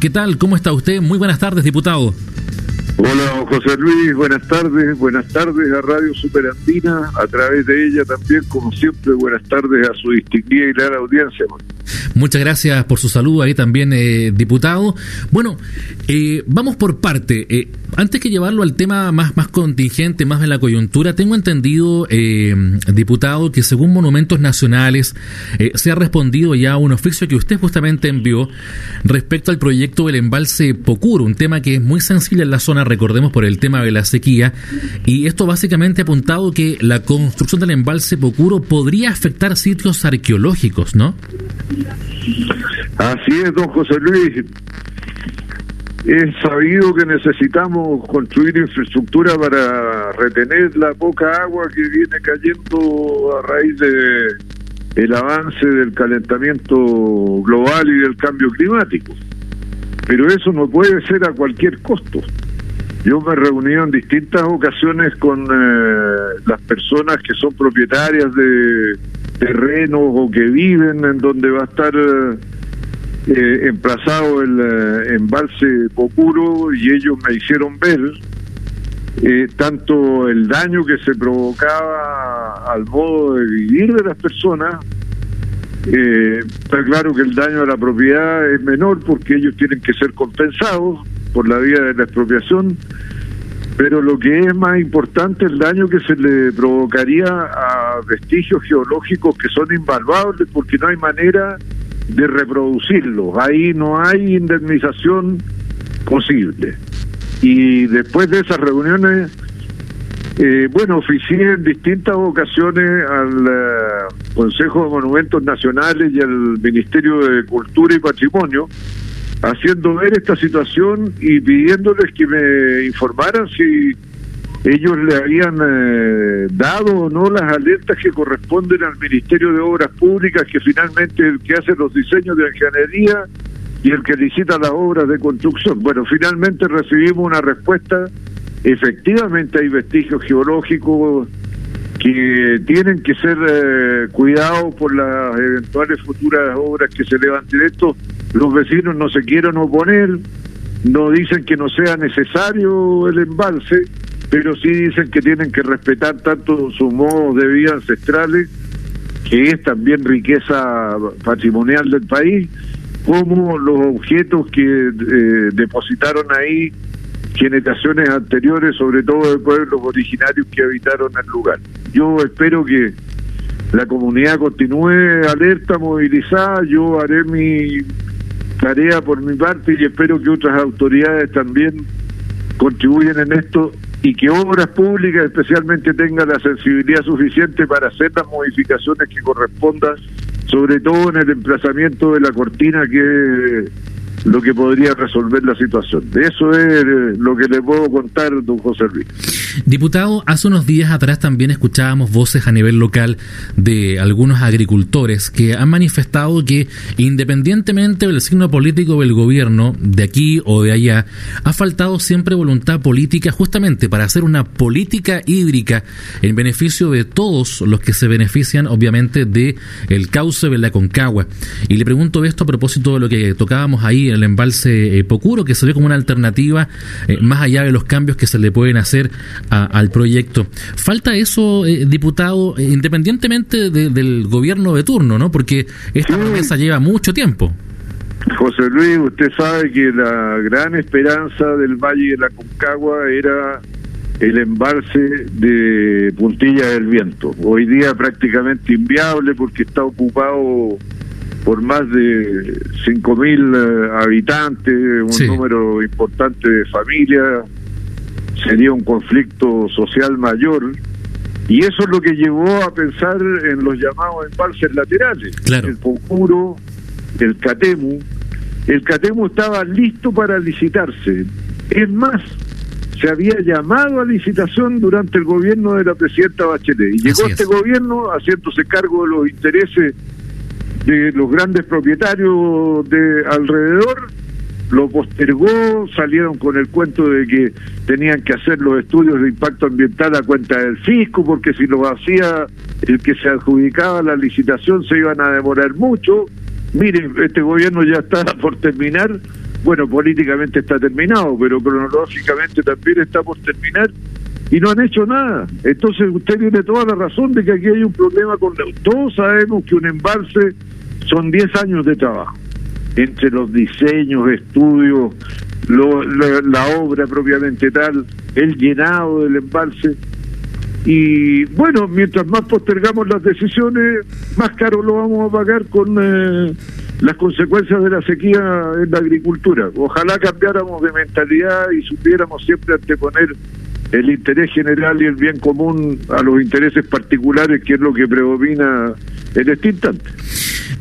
¿Qué tal? ¿Cómo está usted? Muy buenas tardes, diputado. Hola, José Luis, buenas tardes, buenas tardes a Radio Superandina, a través de ella también, como siempre, buenas tardes a su distinguida y gran audiencia. Muchas gracias por su saludo ahí también, eh, diputado. Bueno, eh, vamos por parte. Eh, antes que llevarlo al tema más, más contingente, más de la coyuntura, tengo entendido, diputado, que según Monumentos Nacionales se ha respondido ya a un oficio que usted justamente envió respecto al proyecto del embalse Pocuro, un tema que es muy sensible en la zona, recordemos, por el tema de la sequía. Y esto básicamente ha apuntado que la construcción del embalse Pocuro podría afectar sitios arqueológicos, ¿no? Así es, don José Luis. Es sabido que necesitamos construir infraestructura para retener la poca agua que viene cayendo a raíz de el avance del calentamiento global y del cambio climático. Pero eso no puede ser a cualquier costo. Yo me he reunido en distintas ocasiones con eh, las personas que son propietarias de terrenos o que viven en donde va a estar eh, emplazado el eh, embalse Popuro y ellos me hicieron ver eh, tanto el daño que se provocaba al modo de vivir de las personas. está claro que el daño a la propiedad es menor porque ellos tienen que ser compensados por la vía de la expropiación pero lo que es más importante el daño que se le provocaría a vestigios geológicos que son invaluables porque no hay manera de reproducirlos, ahí no hay indemnización posible. Y después de esas reuniones, eh, bueno, oficié en distintas ocasiones al eh, Consejo de Monumentos Nacionales y al Ministerio de Cultura y Patrimonio, haciendo ver esta situación y pidiéndoles que me informaran si ellos le habían eh, dado o no las alertas que corresponden al Ministerio de Obras Públicas, que finalmente el que hace los diseños de ingeniería y el que licita las obras de construcción. Bueno, finalmente recibimos una respuesta. Efectivamente hay vestigios geológicos que tienen que ser eh, cuidados por las eventuales futuras obras que se levanten esto los vecinos no se quieren oponer, no dicen que no sea necesario el embalse, pero sí dicen que tienen que respetar tanto sus modos de vida ancestrales, que es también riqueza patrimonial del país, como los objetos que eh, depositaron ahí generaciones anteriores, sobre todo de pueblos originarios que habitaron el lugar. Yo espero que la comunidad continúe alerta, movilizada, yo haré mi tarea por mi parte y espero que otras autoridades también contribuyan en esto y que obras públicas especialmente tengan la sensibilidad suficiente para hacer las modificaciones que correspondan, sobre todo en el emplazamiento de la cortina que lo que podría resolver la situación. Eso es eh, lo que le puedo contar, don José Luis. Diputado, hace unos días atrás también escuchábamos voces a nivel local de algunos agricultores que han manifestado que independientemente del signo político del gobierno, de aquí o de allá, ha faltado siempre voluntad política justamente para hacer una política hídrica en beneficio de todos los que se benefician obviamente de el cauce de la Concagua. Y le pregunto esto a propósito de lo que tocábamos ahí el embalse eh, Pocuro, que se ve como una alternativa eh, más allá de los cambios que se le pueden hacer al proyecto. Falta eso, eh, diputado, independientemente del gobierno de turno, ¿no? Porque esta promesa lleva mucho tiempo. José Luis, usted sabe que la gran esperanza del Valle de la Concagua era el embalse de Puntilla del Viento. Hoy día prácticamente inviable porque está ocupado por más de 5.000 eh, habitantes, un número importante de familias, sería un conflicto social mayor. Y eso es lo que llevó a pensar en los llamados embalses laterales. El Pocuro, el Catemu. El Catemu estaba listo para licitarse. Es más, se había llamado a licitación durante el gobierno de la presidenta Bachelet. Y llegó este gobierno haciéndose cargo de los intereses de los grandes propietarios de alrededor, lo postergó, salieron con el cuento de que tenían que hacer los estudios de impacto ambiental a cuenta del fisco, porque si lo hacía el que se adjudicaba la licitación se iban a demorar mucho. Miren, este gobierno ya está por terminar bueno, políticamente está terminado, pero cronológicamente también está por terminar y no han hecho nada. Entonces usted tiene toda la razón de que aquí hay un problema con... Todos sabemos que un embalse son 10 años de trabajo, entre los diseños, estudios, la, obra propiamente tal, el llenado del embalse. Y bueno, mientras más postergamos las decisiones, más caro lo vamos a pagar con eh, las consecuencias de la sequía en la agricultura. Ojalá cambiáramos de mentalidad y supiéramos siempre anteponer el interés general y el bien común a los intereses particulares, que es lo que predomina en este instante.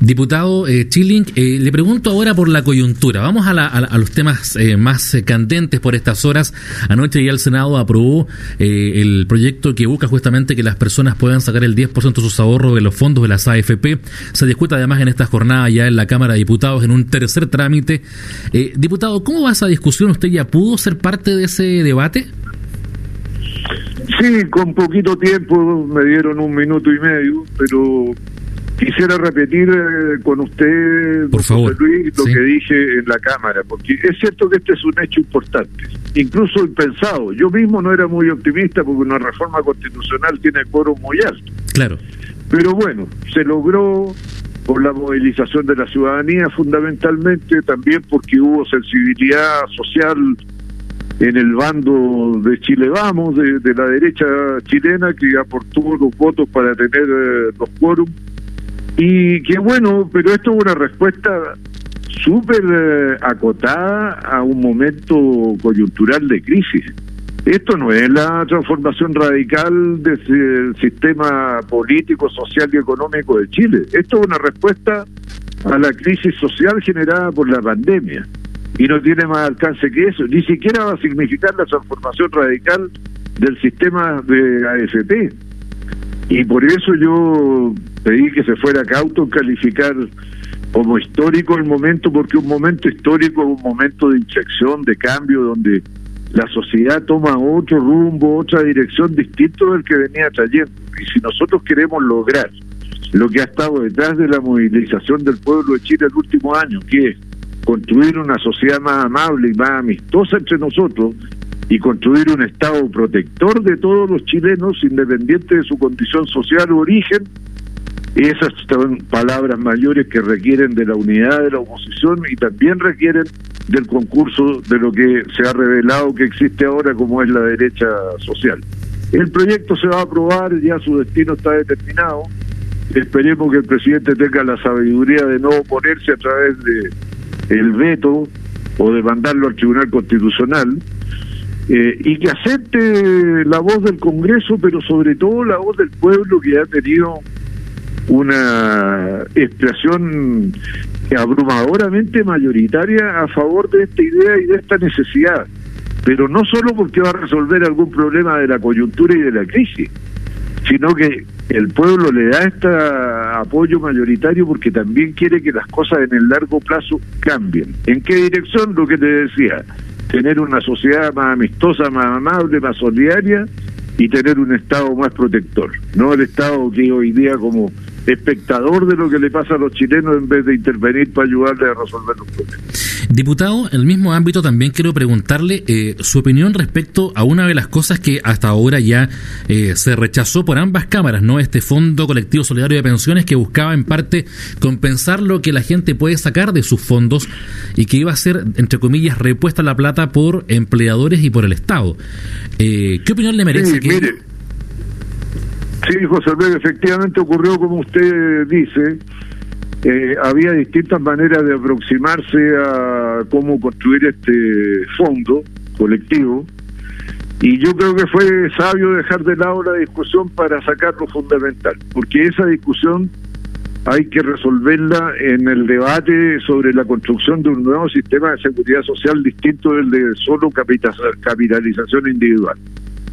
Diputado eh, Chilling, eh, le pregunto ahora por la coyuntura. Vamos a, los temas eh, más eh, candentes por estas horas. Anoche ya el Senado aprobó el proyecto que busca justamente que las personas puedan sacar el 10% de sus ahorros de los fondos de las AFP. Se discuta además en esta jornada ya en la Cámara de Diputados en un tercer trámite. diputado, ¿cómo va esa discusión? ¿Usted ya pudo ser parte de ese debate? Sí, con poquito tiempo, me dieron un minuto y medio, pero Quisiera repetir eh, con usted, Por favor. Luis, lo que dije en la Cámara, porque es cierto que este es un hecho importante, incluso impensado. Yo mismo no era muy optimista porque una reforma constitucional tiene coro muy alto. Claro. Pero bueno, se logró por la movilización de la ciudadanía fundamentalmente, también porque hubo sensibilidad social en el bando de Chile Vamos, de, la derecha chilena, que aportó los votos para tener eh, los quórum y qué bueno, pero esto es una respuesta súper eh, acotada a un momento coyuntural de crisis. Esto no es la transformación radical del sistema político, social y económico de Chile. Esto es una respuesta a la crisis social generada por la pandemia. Y no tiene más alcance que eso. Ni siquiera va a significar la transformación radical del sistema de AFP. Y por eso yo pedí que se fuera cauto en calificar como histórico el momento, porque un momento histórico es un momento de inyección, de cambio, donde la sociedad toma otro rumbo, otra dirección distinto del que venía trayendo. Y si nosotros queremos lograr lo que ha estado detrás de la movilización del pueblo de Chile el último año, que es construir una sociedad más amable y más amistosa entre nosotros, y construir un Estado protector de todos los chilenos, independiente de su condición social u origen, esas son palabras mayores que requieren de la unidad de la oposición y también requieren del concurso de lo que se ha revelado que existe ahora como es la derecha social. El proyecto se va a aprobar, ya su destino está determinado. Esperemos que el presidente tenga la sabiduría de no oponerse a través de el veto o de mandarlo al Tribunal Constitucional eh, y que acepte la voz del Congreso, pero sobre todo la voz del pueblo que ha tenido una expresión abrumadoramente mayoritaria a favor de esta idea y de esta necesidad, pero no solo porque va a resolver algún problema de la coyuntura y de la crisis, sino que el pueblo le da este apoyo mayoritario porque también quiere que las cosas en el largo plazo cambien. ¿En qué dirección? Lo que te decía, tener una sociedad más amistosa, más amable, más solidaria y tener un Estado más protector, no el Estado que hoy día como espectador de lo que le pasa a los chilenos en vez de intervenir para ayudarle a resolver los problemas. Diputado, en el mismo ámbito también quiero preguntarle eh, su opinión respecto a una de las cosas que hasta ahora ya eh, se rechazó por ambas cámaras, ¿no? Este Fondo Colectivo Solidario de Pensiones que buscaba en parte compensar lo que la gente puede sacar de sus fondos y que iba a ser, entre comillas, repuesta la plata por empleadores y por el Estado. Eh, ¿Qué opinión le merece? que... Sí, José Luis, efectivamente ocurrió como usted dice. Eh, había distintas maneras de aproximarse a cómo construir este fondo colectivo y yo creo que fue sabio dejar de lado la discusión para sacar lo fundamental, porque esa discusión hay que resolverla en el debate sobre la construcción de un nuevo sistema de seguridad social distinto del de solo capitalización individual.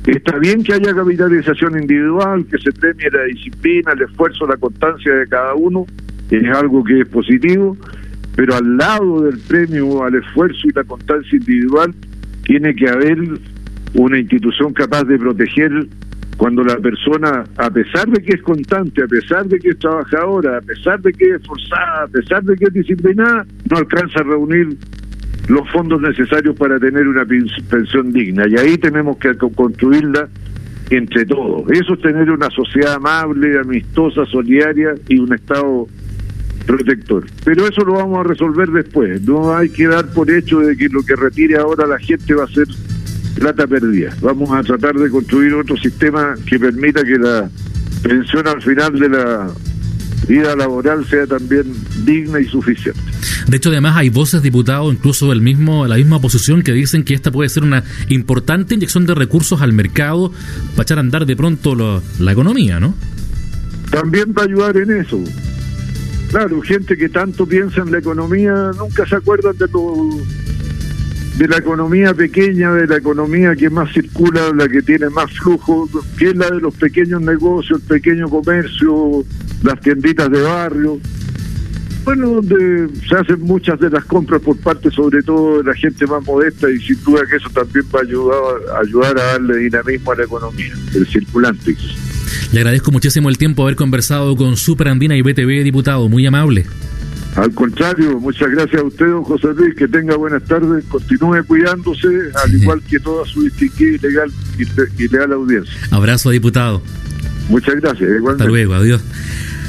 Está bien que haya capitalización individual, que se premie la disciplina, el esfuerzo, la constancia de cada uno, es algo que es positivo, pero al lado del premio al esfuerzo y la constancia individual tiene que haber una institución capaz de proteger cuando la persona, a pesar de que es constante, a pesar de que es trabajadora, a pesar de que es esforzada, a pesar de que es disciplinada, no alcanza a reunir los fondos necesarios para tener una pensión digna. Y ahí tenemos que construirla entre todos. Eso es tener una sociedad amable, amistosa, solidaria y un Estado protector. Pero eso lo vamos a resolver después. No hay que dar por hecho de que lo que retire ahora la gente va a ser plata perdida. Vamos a tratar de construir otro sistema que permita que la pensión al final de la vida laboral sea también digna y suficiente. De hecho, además hay voces diputados, incluso del mismo, la misma oposición, que dicen que esta puede ser una importante inyección de recursos al mercado para echar a andar de pronto la economía, ¿no? También va a ayudar en eso. Claro, gente que tanto piensa en la economía nunca se acuerdan de de la economía pequeña, de la economía que más circula, la que tiene más flujo, que es la de los pequeños negocios, el pequeño comercio, las tienditas de barrio. Bueno, donde se hacen muchas de las compras por parte sobre todo de la gente más modesta y sin duda que eso también va a ayudar, ayudar a darle dinamismo a la economía, el circulante. Le agradezco muchísimo el tiempo haber conversado con Superandina y BTV, diputado, muy amable. Al contrario, muchas gracias a usted, don José Luis, que tenga buenas tardes, continúe cuidándose, al igual que toda su distinguida y legal, y legal audiencia. Abrazo, diputado. Muchas gracias. Igualmente. Hasta luego, adiós.